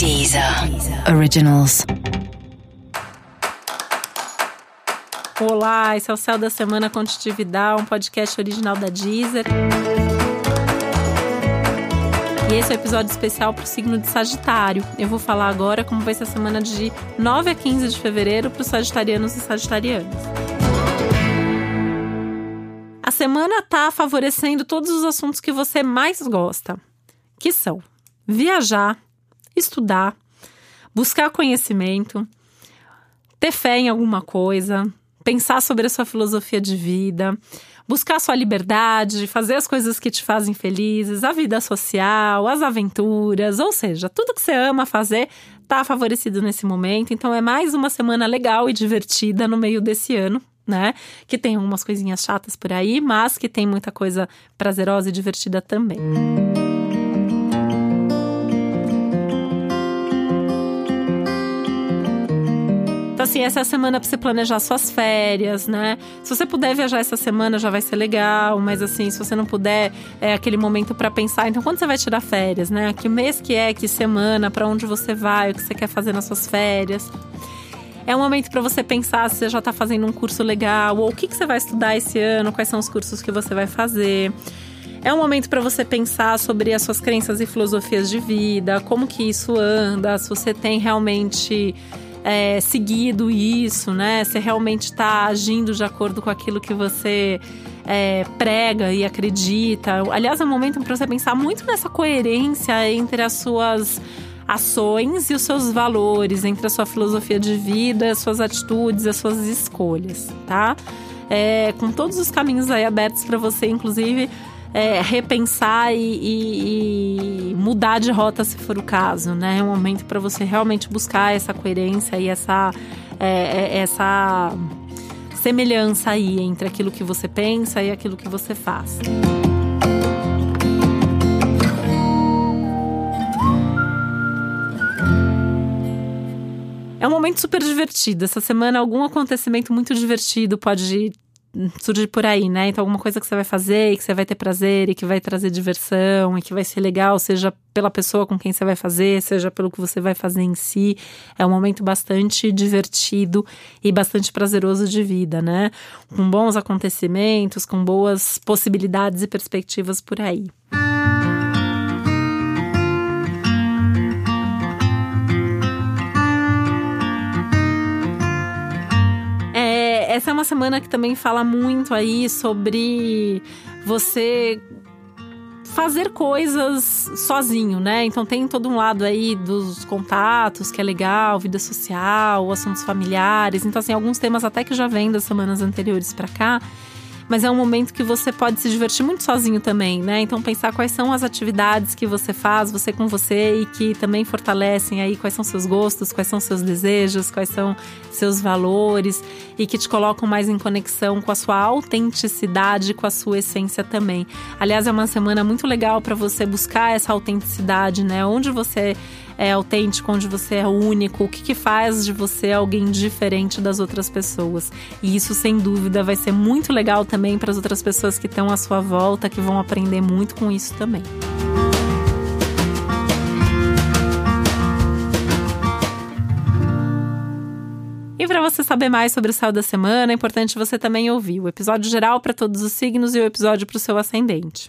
Deezer Originals. Olá, esse é o Céu da Semana Contitividade, um podcast original da Deezer. E esse é o um episódio especial para o signo de Sagitário. Eu vou falar agora como vai ser a semana de 9 a 15 de fevereiro para os sagitarianos e sagitarianas. A semana está favorecendo todos os assuntos que você mais gosta, que são viajar, estudar, buscar conhecimento, ter fé em alguma coisa, pensar sobre a sua filosofia de vida, buscar a sua liberdade, fazer as coisas que te fazem felizes, a vida social, as aventuras, ou seja, tudo que você ama fazer está favorecido nesse momento. Então é mais uma semana legal e divertida no meio desse ano. Né? Que tem algumas coisinhas chatas por aí, mas que tem muita coisa prazerosa e divertida também. Então, assim, essa é a semana para você planejar suas férias, né? Se você puder viajar essa semana, já vai ser legal, mas assim, se você não puder, é aquele momento para pensar. Então, quando você vai tirar férias, né? Que mês que é, que semana, para onde você vai, o que você quer fazer nas suas férias. É um momento para você pensar se você já está fazendo um curso legal, ou o que, que você vai estudar esse ano, quais são os cursos que você vai fazer. É um momento para você pensar sobre as suas crenças e filosofias de vida, como que isso anda, se você tem realmente é, seguido isso, né? Você realmente está agindo de acordo com aquilo que você é, prega e acredita. Aliás, é um momento para você pensar muito nessa coerência entre as suas ações e os seus valores, entre a sua filosofia de vida, as suas atitudes, as suas escolhas, tá? É, com todos os caminhos aí abertos para você, inclusive é, repensar e, e, e, mudar de rota se for o caso, né? É um momento para você realmente buscar essa coerência e essa, é, é, essa semelhança aí entre aquilo que você pensa e aquilo que você faz. É um momento super divertido. Essa semana, algum acontecimento muito divertido pode surge por aí, né? Então, alguma coisa que você vai fazer e que você vai ter prazer e que vai trazer diversão e que vai ser legal, seja pela pessoa com quem você vai fazer, seja pelo que você vai fazer em si. É um momento bastante divertido e bastante prazeroso de vida, né? Com bons acontecimentos, com boas possibilidades e perspectivas por aí. Essa é uma semana que também fala muito aí sobre você fazer coisas sozinho, né? Então tem todo um lado aí dos contatos, que é legal, vida social, assuntos familiares. Então assim, alguns temas até que já vêm das semanas anteriores para cá mas é um momento que você pode se divertir muito sozinho também, né? Então pensar quais são as atividades que você faz, você com você e que também fortalecem aí quais são seus gostos, quais são seus desejos, quais são seus valores e que te colocam mais em conexão com a sua autenticidade, com a sua essência também. Aliás, é uma semana muito legal para você buscar essa autenticidade, né? Onde você é autêntico, onde você é único, o que, que faz de você alguém diferente das outras pessoas. E isso, sem dúvida, vai ser muito legal também para as outras pessoas que estão à sua volta, que vão aprender muito com isso também. E para você saber mais sobre o céu da semana, é importante você também ouvir o episódio geral para todos os signos e o episódio para o seu ascendente.